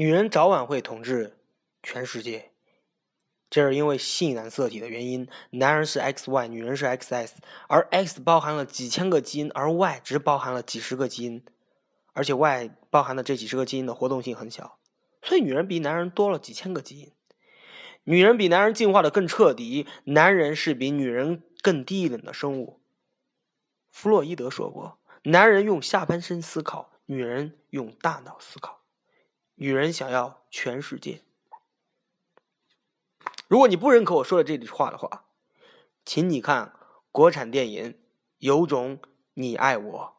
女人早晚会统治全世界，这是因为性染色体的原因。男人是 XY，女人是 XS，而 X 包含了几千个基因，而 Y 只包含了几十个基因，而且 Y 包含的这几十个基因的活动性很小，所以女人比男人多了几千个基因。女人比男人进化的更彻底，男人是比女人更低等的生物。弗洛伊德说过：“男人用下半身思考，女人用大脑思考。女人想要全世界。”如果你不认可我说的这句话的话，请你看国产电影《有种你爱我》。